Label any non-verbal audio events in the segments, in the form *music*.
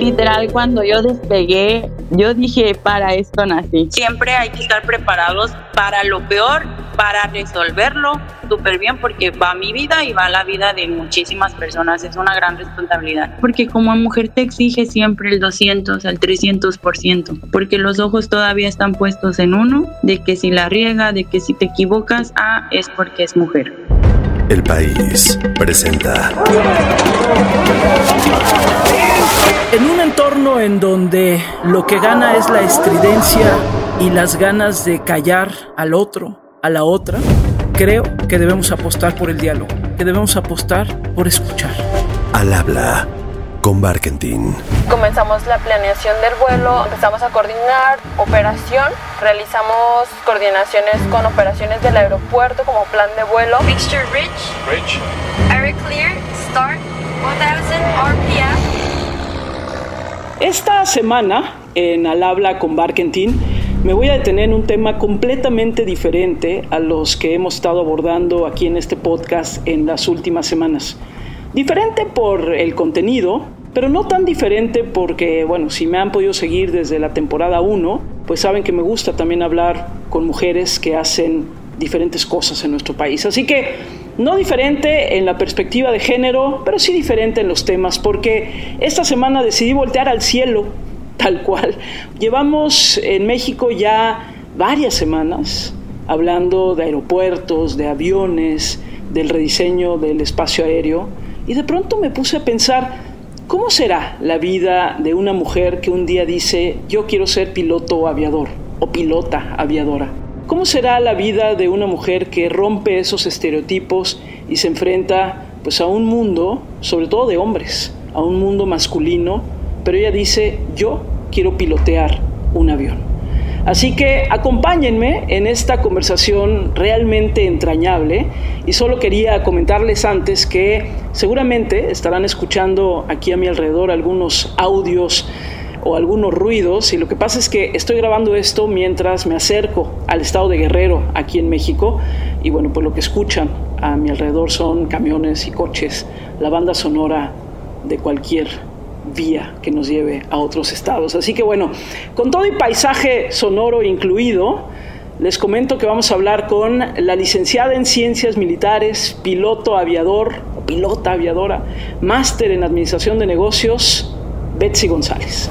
literal cuando yo despegué, yo dije, para esto nací. Siempre hay que estar preparados para lo peor, para resolverlo súper bien porque va mi vida y va la vida de muchísimas personas. Es una gran responsabilidad. Porque como mujer te exige siempre el 200, el 300%, porque los ojos todavía están puestos en uno, de que si la riega, de que si te equivocas, ah, es porque es mujer. El país presenta. En un entorno en donde lo que gana es la estridencia y las ganas de callar al otro, a la otra, creo que debemos apostar por el diálogo, que debemos apostar por escuchar. Al habla con Barkentin. Comenzamos la planeación del vuelo, empezamos a coordinar operación, realizamos coordinaciones con operaciones del aeropuerto como plan de vuelo. Mixture rich. Rich. Air clear. Start. 1000 RPM. Esta semana, en Al habla con Barkentin, me voy a detener en un tema completamente diferente a los que hemos estado abordando aquí en este podcast en las últimas semanas. Diferente por el contenido, pero no tan diferente porque, bueno, si me han podido seguir desde la temporada 1, pues saben que me gusta también hablar con mujeres que hacen diferentes cosas en nuestro país. Así que no diferente en la perspectiva de género, pero sí diferente en los temas, porque esta semana decidí voltear al cielo, *laughs* tal cual. Llevamos en México ya varias semanas hablando de aeropuertos, de aviones, del rediseño del espacio aéreo, y de pronto me puse a pensar, ¿cómo será la vida de una mujer que un día dice, yo quiero ser piloto aviador o pilota aviadora? ¿Cómo será la vida de una mujer que rompe esos estereotipos y se enfrenta pues a un mundo, sobre todo de hombres, a un mundo masculino, pero ella dice, "Yo quiero pilotear un avión." Así que acompáñenme en esta conversación realmente entrañable y solo quería comentarles antes que seguramente estarán escuchando aquí a mi alrededor algunos audios o algunos ruidos y lo que pasa es que estoy grabando esto mientras me acerco al estado de Guerrero aquí en México y bueno, pues lo que escuchan a mi alrededor son camiones y coches, la banda sonora de cualquier vía que nos lleve a otros estados. Así que bueno, con todo y paisaje sonoro incluido, les comento que vamos a hablar con la licenciada en Ciencias Militares, piloto aviador pilota aviadora, máster en Administración de Negocios, Betsy González.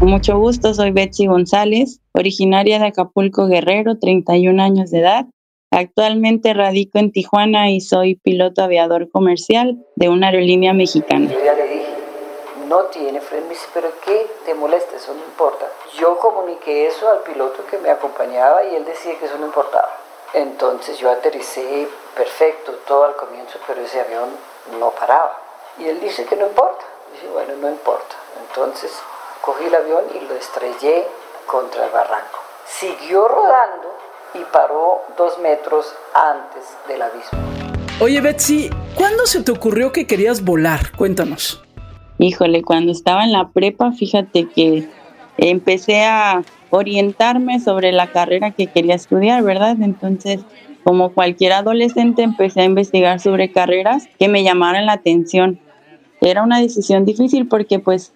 Mucho gusto, soy Betsy González, originaria de Acapulco Guerrero, 31 años de edad. Actualmente radico en Tijuana y soy piloto aviador comercial de una aerolínea mexicana. Yo ya le dije, no tiene freno, pero ¿qué te molesta? Eso no importa. Yo comuniqué eso al piloto que me acompañaba y él decía que eso no importaba. Entonces yo aterricé perfecto todo al comienzo, pero ese avión no paraba. Y él dice que no importa. Dice, bueno, no importa. Entonces cogí el avión y lo estrellé contra el barranco. Siguió rodando y paró dos metros antes del abismo. Oye Betsy, ¿cuándo se te ocurrió que querías volar? Cuéntanos. Híjole, cuando estaba en la prepa, fíjate que empecé a orientarme sobre la carrera que quería estudiar, ¿verdad? Entonces, como cualquier adolescente, empecé a investigar sobre carreras que me llamaran la atención. Era una decisión difícil porque pues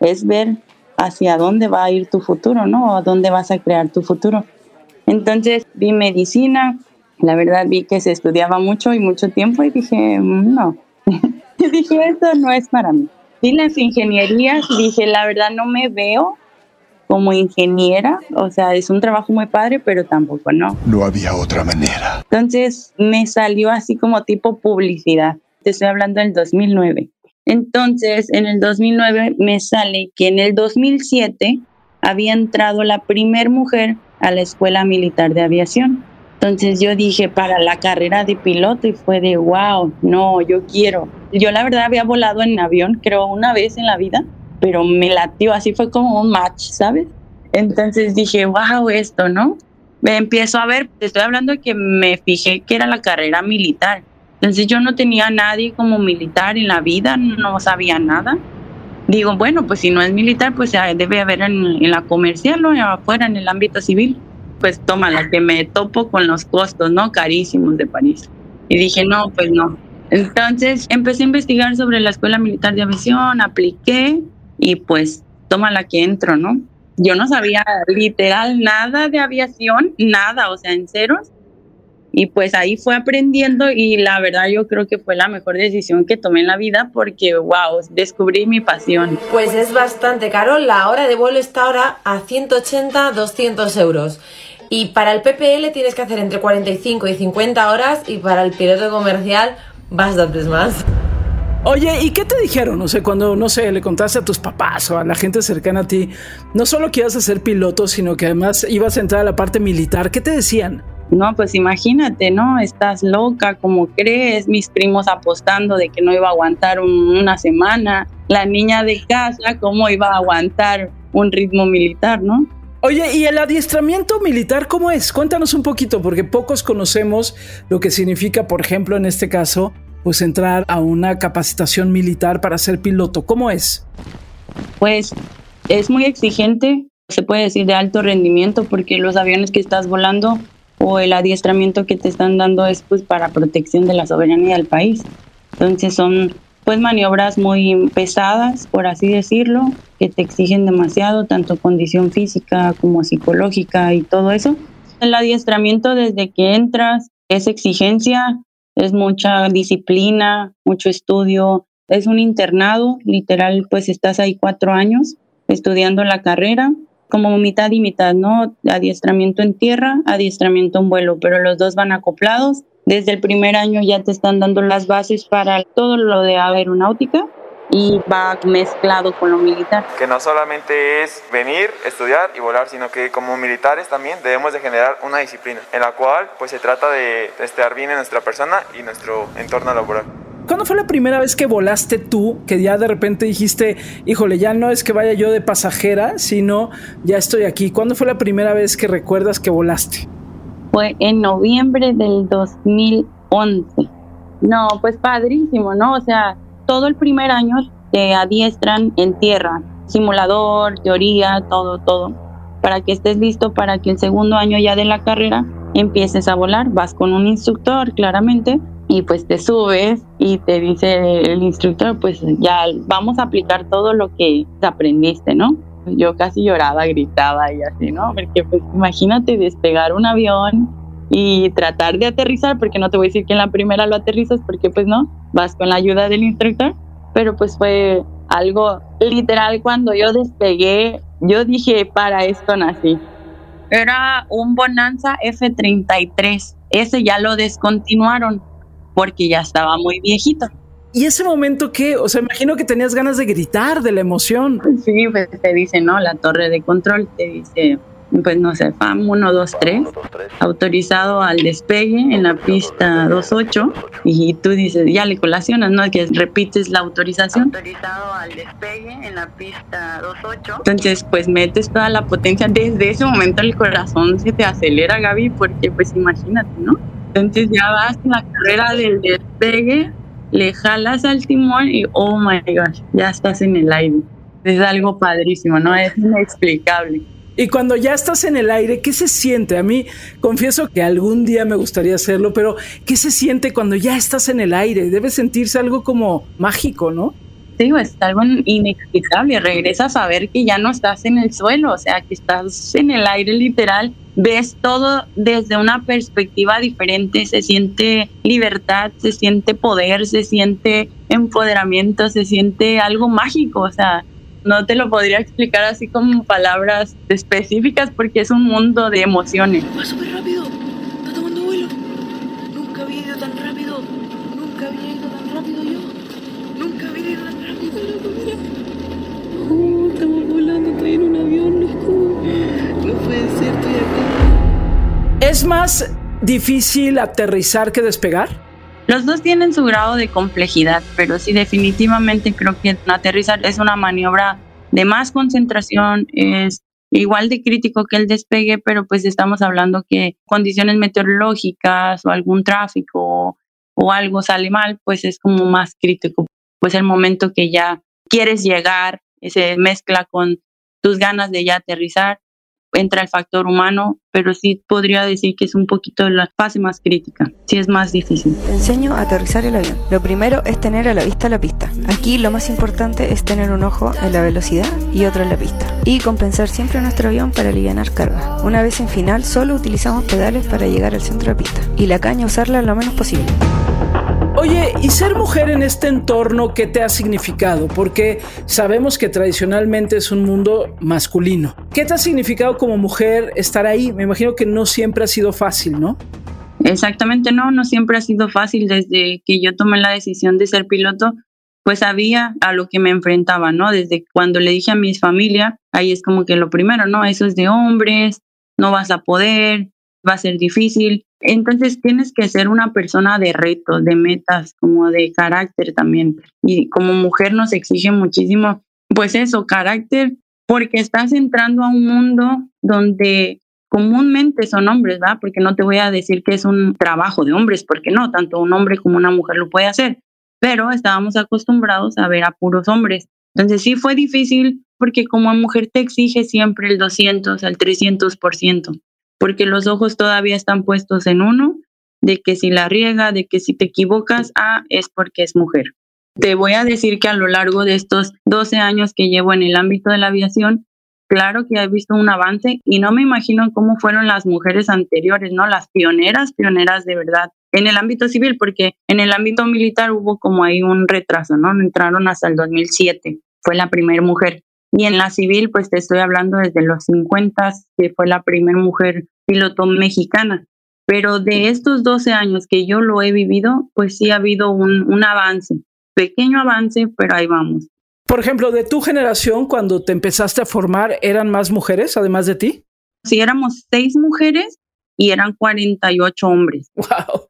es ver hacia dónde va a ir tu futuro, ¿no? O a dónde vas a crear tu futuro. Entonces vi medicina, la verdad vi que se estudiaba mucho y mucho tiempo y dije, mm, no, *laughs* dije, esto no es para mí. Vi las ingenierías, dije, la verdad no me veo como ingeniera, o sea, es un trabajo muy padre, pero tampoco no. No había otra manera. Entonces me salió así como tipo publicidad. Te estoy hablando del 2009. Entonces, en el 2009 me sale que en el 2007 había entrado la primer mujer a la Escuela Militar de Aviación. Entonces yo dije para la carrera de piloto y fue de wow, no, yo quiero. Yo la verdad había volado en avión, creo una vez en la vida, pero me latió, así fue como un match, ¿sabes? Entonces dije, wow, esto, ¿no? Me empiezo a ver, te estoy hablando de que me fijé que era la carrera militar. Entonces yo no tenía a nadie como militar en la vida, no sabía nada. Digo, bueno, pues si no es militar, pues debe haber en, la comercial o afuera, en el ámbito civil. Pues toma, la que me topo con los costos, ¿no? Carísimos de París. Y dije, no, pues no. Entonces empecé a investigar sobre la Escuela Militar de Aviación, apliqué y pues toma la que entro, ¿no? Yo no sabía literal nada de aviación, nada, o sea, en ceros. Y pues ahí fue aprendiendo y la verdad yo creo que fue la mejor decisión que tomé en la vida porque, wow, descubrí mi pasión. Pues es bastante caro, la hora de vuelo está ahora a 180, 200 euros. Y para el PPL tienes que hacer entre 45 y 50 horas y para el piloto comercial bastantes más. Oye, ¿y qué te dijeron? O sea, cuando, no sé, le contaste a tus papás o a la gente cercana a ti, no solo que ibas a ser piloto, sino que además ibas a entrar a la parte militar, ¿qué te decían? No, pues imagínate, ¿no? Estás loca, como crees? Mis primos apostando de que no iba a aguantar una semana. La niña de casa, ¿cómo iba a aguantar un ritmo militar, no? Oye, ¿y el adiestramiento militar cómo es? Cuéntanos un poquito, porque pocos conocemos lo que significa, por ejemplo, en este caso, pues entrar a una capacitación militar para ser piloto. ¿Cómo es? Pues es muy exigente, se puede decir de alto rendimiento, porque los aviones que estás volando o el adiestramiento que te están dando es pues para protección de la soberanía del país. Entonces son pues maniobras muy pesadas, por así decirlo, que te exigen demasiado, tanto condición física como psicológica y todo eso. El adiestramiento desde que entras es exigencia, es mucha disciplina, mucho estudio, es un internado, literal, pues estás ahí cuatro años estudiando la carrera como mitad y mitad, ¿no? Adiestramiento en tierra, adiestramiento en vuelo, pero los dos van acoplados. Desde el primer año ya te están dando las bases para todo lo de aeronáutica y va mezclado con lo militar. Que no solamente es venir, estudiar y volar, sino que como militares también debemos de generar una disciplina en la cual pues se trata de estar bien en nuestra persona y nuestro entorno laboral. ¿Cuándo fue la primera vez que volaste tú? Que ya de repente dijiste, híjole, ya no es que vaya yo de pasajera, sino ya estoy aquí. ¿Cuándo fue la primera vez que recuerdas que volaste? Fue en noviembre del 2011. No, pues padrísimo, ¿no? O sea, todo el primer año te adiestran en tierra, simulador, teoría, todo, todo, para que estés listo para que el segundo año ya de la carrera empieces a volar. Vas con un instructor, claramente, y pues te subes y te dice el instructor, pues ya vamos a aplicar todo lo que aprendiste, ¿no? Yo casi lloraba, gritaba y así, ¿no? Porque pues imagínate despegar un avión y tratar de aterrizar, porque no te voy a decir que en la primera lo aterrizas, porque pues no, vas con la ayuda del instructor, pero pues fue algo literal cuando yo despegué, yo dije, para esto nací. Era un Bonanza F33, ese ya lo descontinuaron porque ya estaba muy viejito. ¿Y ese momento qué? O sea, imagino que tenías ganas de gritar de la emoción. Sí, pues te dice, ¿no? La torre de control te dice, pues no sé, FAM 1, 2, 3, autorizado al despegue en la pista 28 y tú dices, ya le colacionas, ¿no? Que repites la autorización. Autorizado al despegue en la pista 28. Entonces, pues metes toda la potencia. Desde ese momento el corazón se te acelera, Gaby, porque pues imagínate, ¿no? Entonces ya vas en la carrera del despegue, le jalas al timón y oh my gosh, ya estás en el aire. Es algo padrísimo, ¿no? Es inexplicable. Y cuando ya estás en el aire, ¿qué se siente? A mí confieso que algún día me gustaría hacerlo, pero ¿qué se siente cuando ya estás en el aire? Debe sentirse algo como mágico, ¿no? Sí, es algo inexplicable. Regresas a ver que ya no estás en el suelo, o sea, que estás en el aire literal ves todo desde una perspectiva diferente, se siente libertad, se siente poder, se siente empoderamiento, se siente algo mágico, o sea, no te lo podría explicar así como palabras específicas porque es un mundo de emociones. Súper rápido, ¿Es más difícil aterrizar que despegar? Los dos tienen su grado de complejidad, pero sí definitivamente creo que aterrizar es una maniobra de más concentración, es igual de crítico que el despegue, pero pues estamos hablando que condiciones meteorológicas o algún tráfico o algo sale mal, pues es como más crítico. Pues el momento que ya quieres llegar se mezcla con tus ganas de ya aterrizar entra el factor humano, pero sí podría decir que es un poquito la fase más crítica, sí es más difícil. Te enseño a aterrizar el avión. Lo primero es tener a la vista la pista. Aquí lo más importante es tener un ojo en la velocidad y otro en la pista. Y compensar siempre nuestro avión para aliviar carga. Una vez en final, solo utilizamos pedales para llegar al centro de pista. Y la caña usarla lo menos posible. Oye, ¿y ser mujer en este entorno qué te ha significado? Porque sabemos que tradicionalmente es un mundo masculino. ¿Qué te ha significado como mujer estar ahí? Me imagino que no siempre ha sido fácil, ¿no? Exactamente, no, no siempre ha sido fácil. Desde que yo tomé la decisión de ser piloto, pues sabía a lo que me enfrentaba, ¿no? Desde cuando le dije a mi familia, ahí es como que lo primero, ¿no? Eso es de hombres, no vas a poder, va a ser difícil. Entonces tienes que ser una persona de retos, de metas, como de carácter también. Y como mujer nos exige muchísimo, pues eso, carácter, porque estás entrando a un mundo donde comúnmente son hombres, ¿verdad? Porque no te voy a decir que es un trabajo de hombres, porque no, tanto un hombre como una mujer lo puede hacer, pero estábamos acostumbrados a ver a puros hombres. Entonces sí fue difícil porque como mujer te exige siempre el 200 al 300% porque los ojos todavía están puestos en uno, de que si la riega, de que si te equivocas, ah, es porque es mujer. Te voy a decir que a lo largo de estos 12 años que llevo en el ámbito de la aviación, claro que he visto un avance y no me imagino cómo fueron las mujeres anteriores, ¿no? Las pioneras, pioneras de verdad en el ámbito civil, porque en el ámbito militar hubo como ahí un retraso, ¿no? Entraron hasta el 2007, fue la primera mujer. Y en la civil, pues te estoy hablando desde los 50, que fue la primera mujer piloto mexicana. Pero de estos 12 años que yo lo he vivido, pues sí ha habido un, un avance, pequeño avance, pero ahí vamos. Por ejemplo, de tu generación, cuando te empezaste a formar, ¿eran más mujeres además de ti? Sí, éramos seis mujeres y eran 48 hombres. *laughs* ¡Wow!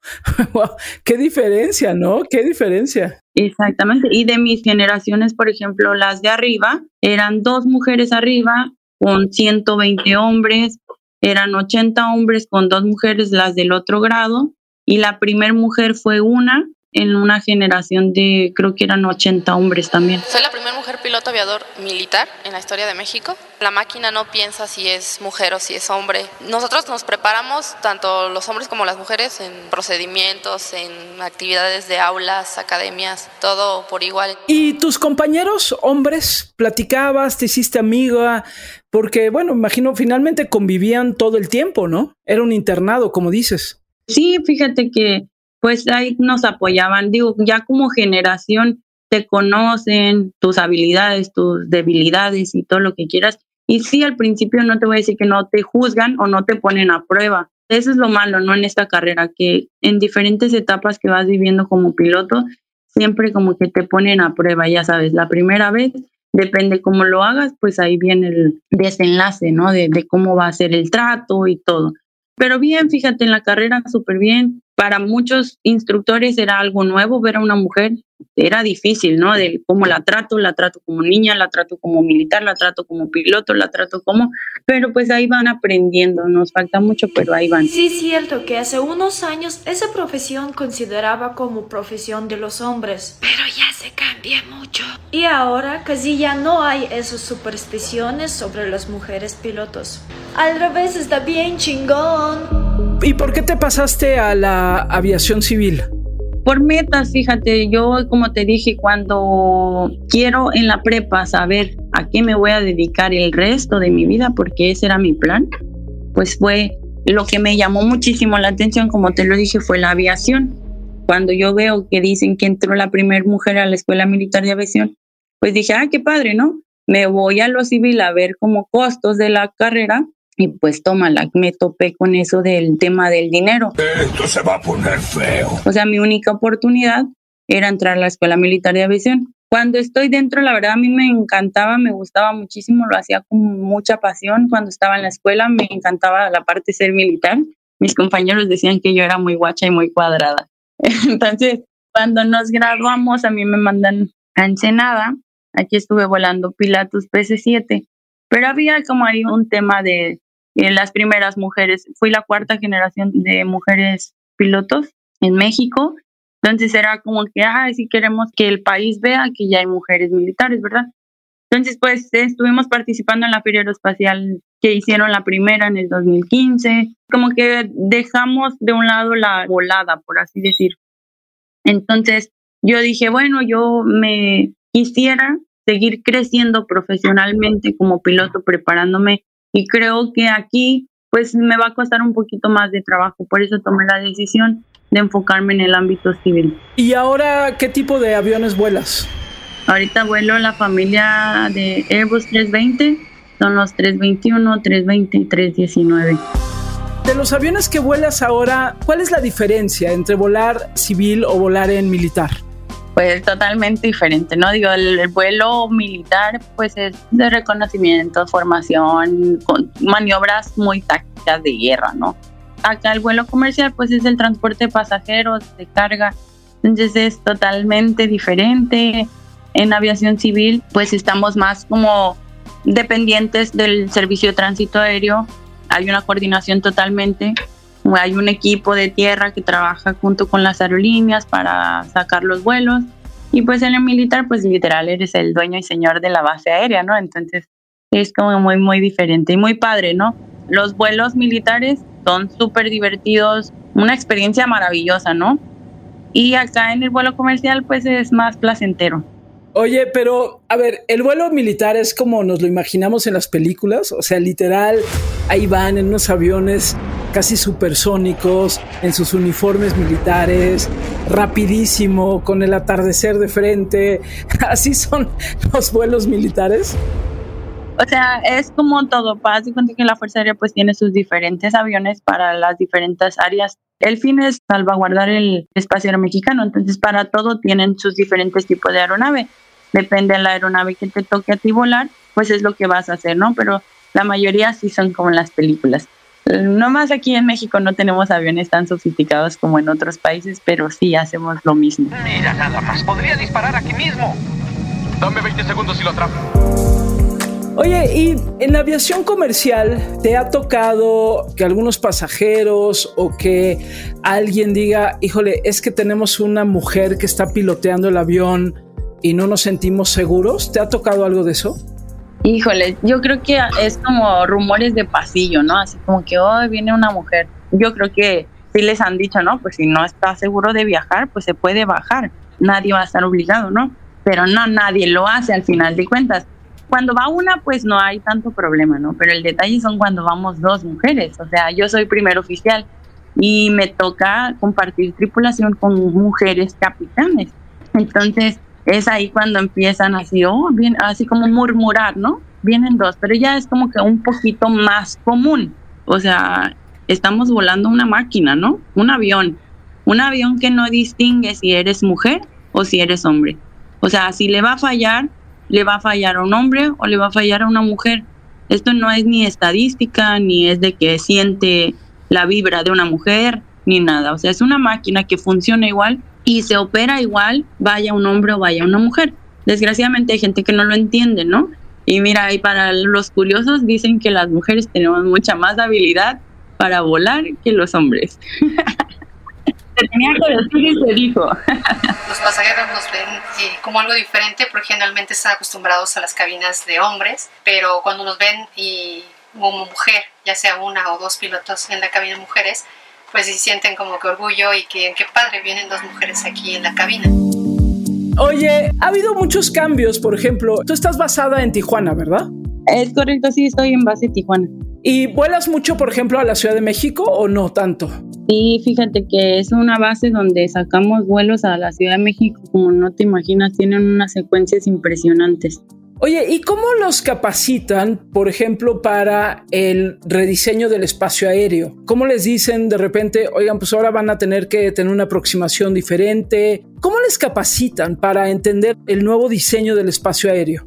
wow. ¡Qué diferencia, ¿no? ¡Qué diferencia! Exactamente. Y de mis generaciones, por ejemplo, las de arriba, eran dos mujeres arriba con 120 hombres, eran 80 hombres con dos mujeres, las del otro grado, y la primer mujer fue una en una generación de, creo que eran 80 hombres también. Soy la primera mujer piloto aviador militar en la historia de México. La máquina no piensa si es mujer o si es hombre. Nosotros nos preparamos, tanto los hombres como las mujeres, en procedimientos, en actividades de aulas, academias, todo por igual. ¿Y tus compañeros hombres platicabas, te hiciste amiga? Porque, bueno, imagino finalmente convivían todo el tiempo, ¿no? Era un internado, como dices. Sí, fíjate que pues ahí nos apoyaban. Digo, ya como generación te conocen tus habilidades, tus debilidades y todo lo que quieras. Y sí, al principio no te voy a decir que no te juzgan o no te ponen a prueba. Eso es lo malo, ¿no? En esta carrera, que en diferentes etapas que vas viviendo como piloto, siempre como que te ponen a prueba, ya sabes, la primera vez, depende cómo lo hagas, pues ahí viene el desenlace, ¿no? De, de cómo va a ser el trato y todo. Pero bien, fíjate, en la carrera súper bien. Para muchos instructores era algo nuevo ver a una mujer. Era difícil, ¿no? De cómo la trato, la trato como niña, la trato como militar, la trato como piloto, la trato como... Pero pues ahí van aprendiendo, nos falta mucho, pero ahí van. Sí, es cierto que hace unos años esa profesión consideraba como profesión de los hombres, pero ya se cambia mucho. Y ahora casi ya no hay esas supersticiones sobre las mujeres pilotos. Al revés, está bien chingón. ¿Y por qué te pasaste a la aviación civil? Por metas, fíjate, yo como te dije, cuando quiero en la prepa saber a qué me voy a dedicar el resto de mi vida, porque ese era mi plan, pues fue lo que me llamó muchísimo la atención, como te lo dije, fue la aviación. Cuando yo veo que dicen que entró la primera mujer a la Escuela Militar de Aviación, pues dije, ah, qué padre, ¿no? Me voy a lo civil a ver como costos de la carrera y pues tómala, me topé con eso del tema del dinero. Esto se va a poner feo. O sea, mi única oportunidad era entrar a la Escuela Militar de Aviación. Cuando estoy dentro, la verdad a mí me encantaba, me gustaba muchísimo, lo hacía con mucha pasión. Cuando estaba en la escuela me encantaba la parte de ser militar. Mis compañeros decían que yo era muy guacha y muy cuadrada. *laughs* Entonces, cuando nos graduamos, a mí me mandan a Ensenada. Aquí estuve volando Pilatus PC-7. Pero había como ahí un tema de las primeras mujeres. Fui la cuarta generación de mujeres pilotos en México. Entonces era como que, ah, si queremos que el país vea que ya hay mujeres militares, ¿verdad? Entonces, pues estuvimos participando en la Feria Aeroespacial que hicieron la primera en el 2015, como que dejamos de un lado la volada, por así decir. Entonces, yo dije, bueno, yo me quisiera seguir creciendo profesionalmente como piloto, preparándome y creo que aquí pues me va a costar un poquito más de trabajo, por eso tomé la decisión de enfocarme en el ámbito civil. ¿Y ahora qué tipo de aviones vuelas? Ahorita vuelo la familia de Airbus 320, son los 321, 320 y 319. De los aviones que vuelas ahora, ¿cuál es la diferencia entre volar civil o volar en militar? Pues totalmente diferente, ¿no? Digo, el, vuelo militar pues es de reconocimiento, formación, con maniobras muy tácticas de guerra, ¿no? Acá el vuelo comercial pues es el transporte de pasajeros, de carga, entonces es totalmente diferente en aviación civil, pues estamos más como dependientes del servicio de tránsito aéreo. Hay una coordinación totalmente. Hay un equipo de tierra que trabaja junto con las aerolíneas para sacar los vuelos. Y pues en el militar, pues literal eres el dueño y señor de la base aérea, ¿no? Entonces es como muy, muy diferente y muy padre, ¿no? Los vuelos militares son súper divertidos, una experiencia maravillosa, ¿no? Y acá en el vuelo comercial, pues es más placentero. Oye, pero a ver, el vuelo militar es como nos lo imaginamos en las películas, o sea, literal, ahí van en unos aviones casi supersónicos, en sus uniformes militares, rapidísimo, con el atardecer de frente. *laughs* ¿Así son los vuelos militares? O sea, es como todo. Paz y que la Fuerza Aérea pues tiene sus diferentes aviones para las diferentes áreas. El fin es salvaguardar el espacio aéreo mexicano, entonces para todo tienen sus diferentes tipos de aeronave. Depende de la aeronave que te toque a ti volar, pues es lo que vas a hacer, ¿no? Pero la mayoría sí son como en las películas. No más aquí en México no tenemos aviones tan sofisticados como en otros países, pero sí hacemos lo mismo. Mira, nada más, podría disparar aquí mismo. Dame 20 segundos y lo atrapo. Oye, y en la aviación comercial, ¿te ha tocado que algunos pasajeros o que alguien diga, híjole, es que tenemos una mujer que está piloteando el avión y no nos sentimos seguros? ¿Te ha tocado algo de eso? Híjole, yo creo que es como rumores de pasillo, ¿no? Así como que hoy oh, viene una mujer. Yo creo que sí les han dicho, ¿no? Pues si no está seguro de viajar, pues se puede bajar. Nadie va a estar obligado, ¿no? Pero no, nadie lo hace al final de cuentas cuando va una, pues no hay tanto problema, ¿no? Pero el detalle son cuando vamos dos mujeres. O sea, yo soy primer oficial y me toca compartir tripulación con mujeres capitanes. Entonces, es ahí cuando empiezan así, oh, bien, así como murmurar, ¿no? Vienen dos, pero ya es como que un poquito más común. O sea, estamos volando una máquina, ¿no? Un avión. Un avión que no distingue si eres mujer o si eres hombre. O sea, si le va a fallar, le va a fallar a un hombre o le va a fallar a una mujer. Esto no es ni estadística, ni es de que siente la vibra de una mujer, ni nada. O sea, es una máquina que funciona igual y se opera igual, vaya un hombre o vaya una mujer. Desgraciadamente hay gente que no lo entiende, ¿no? Y mira, y para los curiosos dicen que las mujeres tenemos mucha más habilidad para volar que los hombres. *laughs* tenía se dijo. *laughs* Los pasajeros nos ven eh, como algo diferente porque generalmente están acostumbrados a las cabinas de hombres, pero cuando nos ven y como mujer, ya sea una o dos pilotos en la cabina de mujeres, pues se sienten como que orgullo y que qué padre vienen dos mujeres aquí en la cabina. Oye, ha habido muchos cambios, por ejemplo, tú estás basada en Tijuana, ¿verdad? Es correcto, sí, estoy en base Tijuana. ¿Y vuelas mucho, por ejemplo, a la Ciudad de México o no tanto? Sí, fíjate que es una base donde sacamos vuelos a la Ciudad de México, como no te imaginas, tienen unas secuencias impresionantes. Oye, ¿y cómo los capacitan, por ejemplo, para el rediseño del espacio aéreo? ¿Cómo les dicen de repente, oigan, pues ahora van a tener que tener una aproximación diferente? ¿Cómo les capacitan para entender el nuevo diseño del espacio aéreo?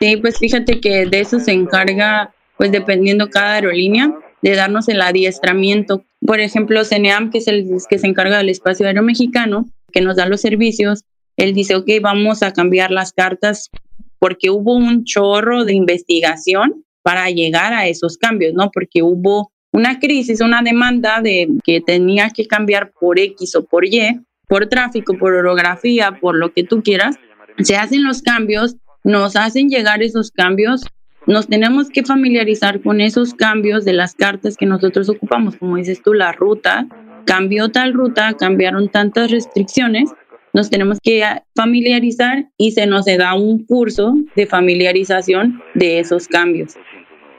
Sí, pues fíjate que de eso se encarga pues dependiendo cada aerolínea, de darnos el adiestramiento. Por ejemplo, CENEAM, que es el que se encarga del espacio aéreo mexicano, que nos da los servicios, él dice, ok, vamos a cambiar las cartas porque hubo un chorro de investigación para llegar a esos cambios, ¿no? Porque hubo una crisis, una demanda de que tenía que cambiar por X o por Y por tráfico, por orografía, por lo que tú quieras, se hacen los cambios, nos hacen llegar esos cambios, nos tenemos que familiarizar con esos cambios de las cartas que nosotros ocupamos, como dices tú, la ruta, cambió tal ruta, cambiaron tantas restricciones, nos tenemos que familiarizar y se nos da un curso de familiarización de esos cambios.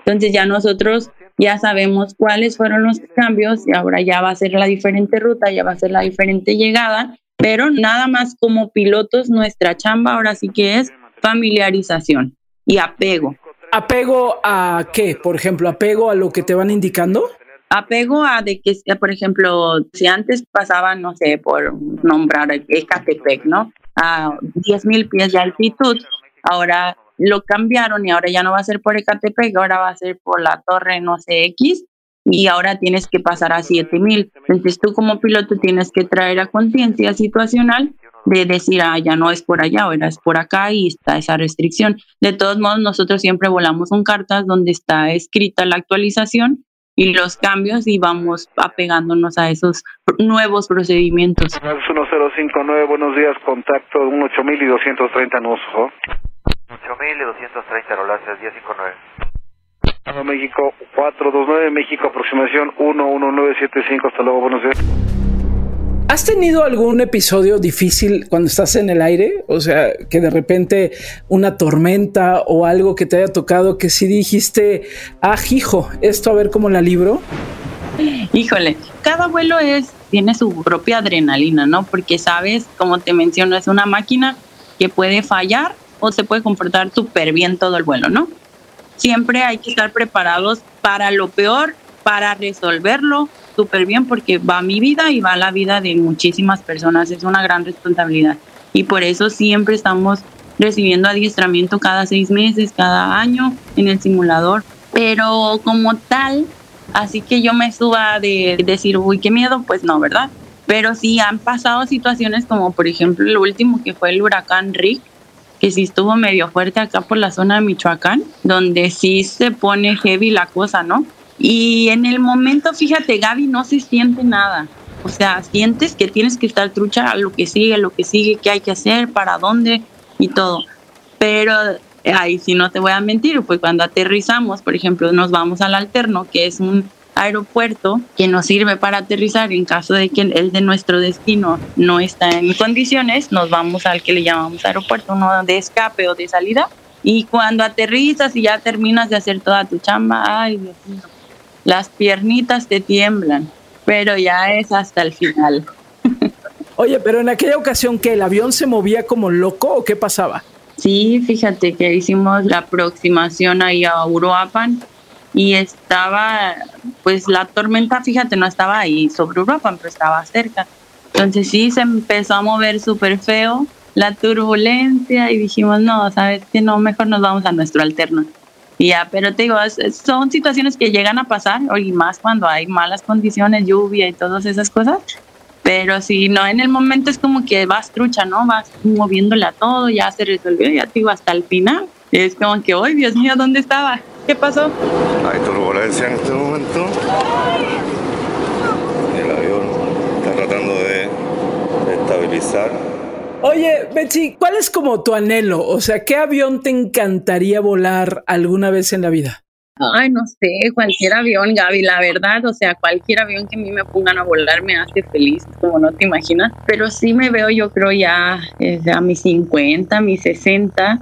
Entonces ya nosotros ya sabemos cuáles fueron los cambios y ahora ya va a ser la diferente ruta, ya va a ser la diferente llegada, pero nada más como pilotos nuestra chamba ahora sí que es familiarización y apego. ¿Apego a qué? Por ejemplo, apego a lo que te van indicando. Apego a de que, por ejemplo, si antes pasaba, no sé, por nombrar Ecatepec, ¿no? A 10.000 pies de altitud, ahora lo cambiaron y ahora ya no va a ser por Ecatepec, ahora va a ser por la torre, no sé, X, y ahora tienes que pasar a 7000. Entonces tú como piloto tienes que traer a conciencia situacional de decir, ah, ya no es por allá, ahora es por acá y está esa restricción. De todos modos, nosotros siempre volamos con cartas donde está escrita la actualización y los cambios y vamos apegándonos a esos nuevos procedimientos. 1059, buenos días, contacto 8000 y 230 nudos. 8000 y 230 Rolances 1059. México 429, México aproximación 11975, hasta luego, buenos días. ¿Has tenido algún episodio difícil cuando estás en el aire? O sea, que de repente una tormenta o algo que te haya tocado que sí dijiste, ah, hijo, esto a ver cómo la libro. Híjole, cada vuelo es tiene su propia adrenalina, ¿no? Porque sabes, como te menciono, es una máquina que puede fallar o se puede comportar súper bien todo el vuelo, ¿no? Siempre hay que estar preparados para lo peor, para resolverlo súper bien, porque va mi vida y va la vida de muchísimas personas. Es una gran responsabilidad. Y por eso siempre estamos recibiendo adiestramiento cada seis meses, cada año en el simulador. Pero como tal, así que yo me suba de decir, uy, qué miedo, pues no, ¿verdad? Pero sí han pasado situaciones como por ejemplo el último que fue el huracán Rick, que sí estuvo medio fuerte acá por la zona de Michoacán, donde sí se pone heavy la cosa, ¿no? Y en el momento, fíjate, Gaby, no se siente nada. O sea, sientes que tienes que estar trucha a lo que sigue, a lo que sigue, qué hay que hacer, para dónde y todo. Pero ahí sí no te voy a mentir, pues cuando aterrizamos, por ejemplo, nos vamos al alterno, que es un aeropuerto que nos sirve para aterrizar en caso de que el de nuestro destino no está en condiciones, nos vamos al que le llamamos aeropuerto, uno de escape o de salida. Y cuando aterrizas y ya terminas de hacer toda tu chamba, ay Dios mío, las piernitas te tiemblan, pero ya es hasta el final. Oye, pero en aquella ocasión que el avión se movía como loco o qué pasaba? Sí, fíjate que hicimos la aproximación ahí a Uruapan y estaba, pues la tormenta, fíjate, no estaba ahí sobre Europa, pero estaba cerca. Entonces sí, se empezó a mover súper feo la turbulencia y dijimos, no, sabes que no, mejor nos vamos a nuestro alterno. Ya, pero te digo, son situaciones que llegan a pasar, y más cuando hay malas condiciones, lluvia y todas esas cosas. Pero si no, en el momento es como que vas trucha, ¿no? Vas moviéndole a todo, ya se resolvió, ya te digo, hasta el final. Es como que, ¡ay, Dios mío, ¿dónde estaba? ¿Qué pasó? Hay turbulencia en este momento. El avión está tratando de estabilizar. Oye, Betsy, ¿cuál es como tu anhelo? O sea, ¿qué avión te encantaría volar alguna vez en la vida? Ay, no sé, cualquier avión, Gaby, la verdad, o sea, cualquier avión que a mí me pongan a volar me hace feliz, como no te imaginas, pero sí me veo, yo creo, ya eh, a mis 50, mis 60,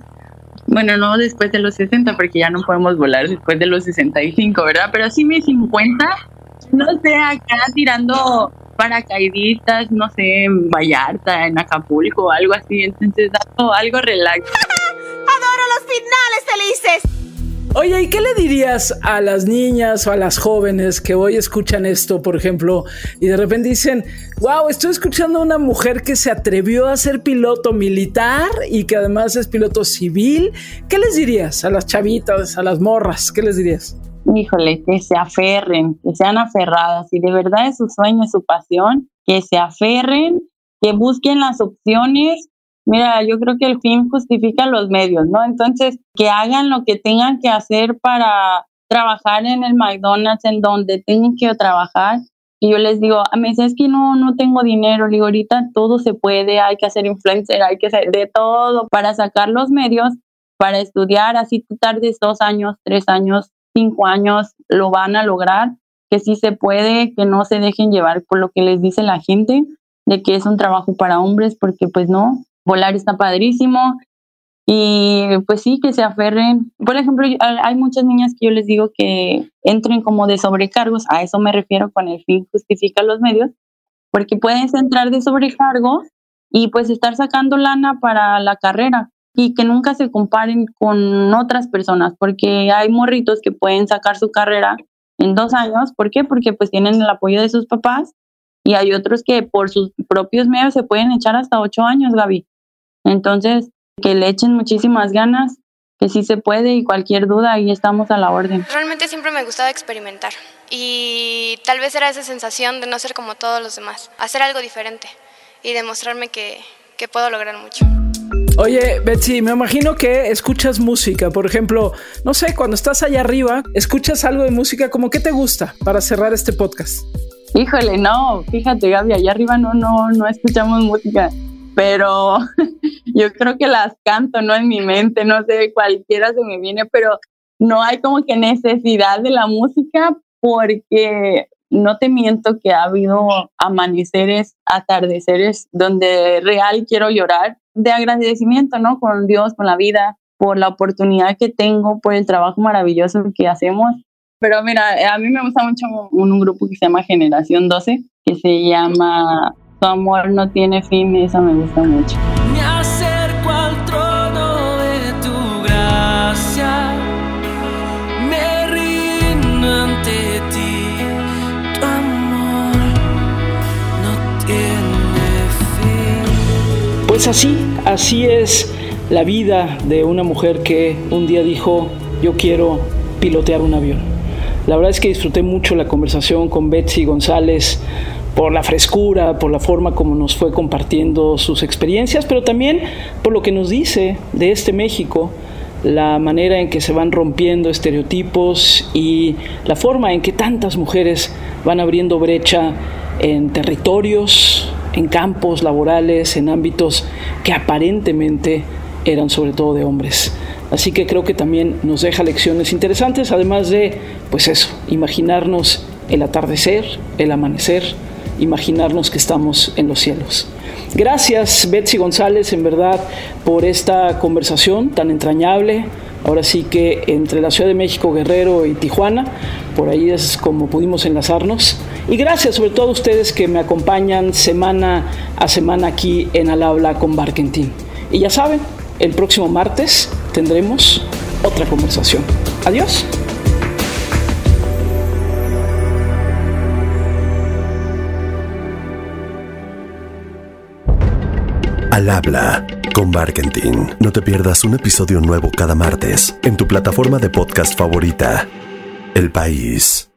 bueno, no después de los 60, porque ya no podemos volar después de los 65, ¿verdad? Pero sí mis 50, no sé, acá tirando paracaidistas, no sé, en Vallarta, en Acapulco, algo así. Entonces, algo, algo relax. *laughs* ¡Adoro los finales felices! Oye, ¿y qué le dirías a las niñas o a las jóvenes que hoy escuchan esto, por ejemplo, y de repente dicen, wow, estoy escuchando a una mujer que se atrevió a ser piloto militar y que además es piloto civil? ¿Qué les dirías a las chavitas, a las morras? ¿Qué les dirías? Híjole, que se aferren, que sean aferradas. Si de verdad es su sueño, es su pasión, que se aferren, que busquen las opciones Mira, yo creo que el fin justifica los medios, ¿no? Entonces, que hagan lo que tengan que hacer para trabajar en el McDonald's, en donde tengan que trabajar, Y yo les digo, a mí es que no, no tengo dinero. Digo, ahorita todo se puede, hay que hacer influencer, hay que hacer de todo para sacar los medios, para estudiar. Así tú tardes dos años, tres años, cinco años, lo van a lograr. Que sí se puede, que no se dejen llevar por lo que les dice la gente, de que es un trabajo para hombres, porque pues no, volar está padrísimo, y pues sí, que se aferren. Por ejemplo, hay muchas niñas que yo les digo que entren como de sobrecargos, a eso me refiero con el fin justifica los medios, porque puedes entrar de sobrecargo y pues estar sacando lana para la carrera y que nunca se comparen con otras personas, porque hay morritos que pueden sacar su carrera en dos años. ¿Por qué? Porque pues tienen el apoyo de sus papás y hay otros que por sus propios medios se pueden echar hasta ocho años, Gaby. Entonces, que le echen muchísimas ganas, que sí se puede y cualquier duda ahí estamos a la orden. Realmente siempre me gustaba experimentar y tal vez era esa sensación de no ser como todos los demás, hacer algo diferente y demostrarme que, que puedo lograr mucho. Oye, Betsy, me imagino que escuchas música, por ejemplo, no sé, cuando estás allá arriba, escuchas algo de música, como qué te gusta para cerrar este podcast? Híjole, no, fíjate Gaby, allá arriba no, no, no escuchamos música pero *laughs* yo creo que las canto, ¿no? En mi mente, no sé, cualquiera se me viene, pero no hay como que necesidad de la música porque no te miento que ha habido amaneceres, atardeceres donde real quiero llorar de agradecimiento, ¿no? Con Dios, con la vida, por la oportunidad que tengo, por el trabajo maravilloso que hacemos. Pero mira, a mí me gusta mucho un, un grupo que se llama Generación 12, que se llama tu amor no tiene fin y eso me gusta mucho. Pues así, así es la vida de una mujer que un día dijo, yo quiero pilotear un avión. La verdad es que disfruté mucho la conversación con Betsy González, por la frescura, por la forma como nos fue compartiendo sus experiencias, pero también por lo que nos dice de este México, la manera en que se van rompiendo estereotipos y la forma en que tantas mujeres van abriendo brecha en territorios, en campos laborales, en ámbitos que aparentemente eran sobre todo de hombres. Así que creo que también nos deja lecciones interesantes, además de, pues eso, imaginarnos el atardecer, el amanecer, imaginarnos que estamos en los cielos. Gracias Betsy González, en verdad, por esta conversación tan entrañable. Ahora sí que entre la Ciudad de México, Guerrero y Tijuana, por ahí es como pudimos enlazarnos. Y gracias sobre todo a ustedes que me acompañan semana a semana aquí en Al Habla con Barkentin. Y ya saben, el próximo martes tendremos otra conversación. Adiós. Al habla con Barkentin. No te pierdas un episodio nuevo cada martes en tu plataforma de podcast favorita. El País.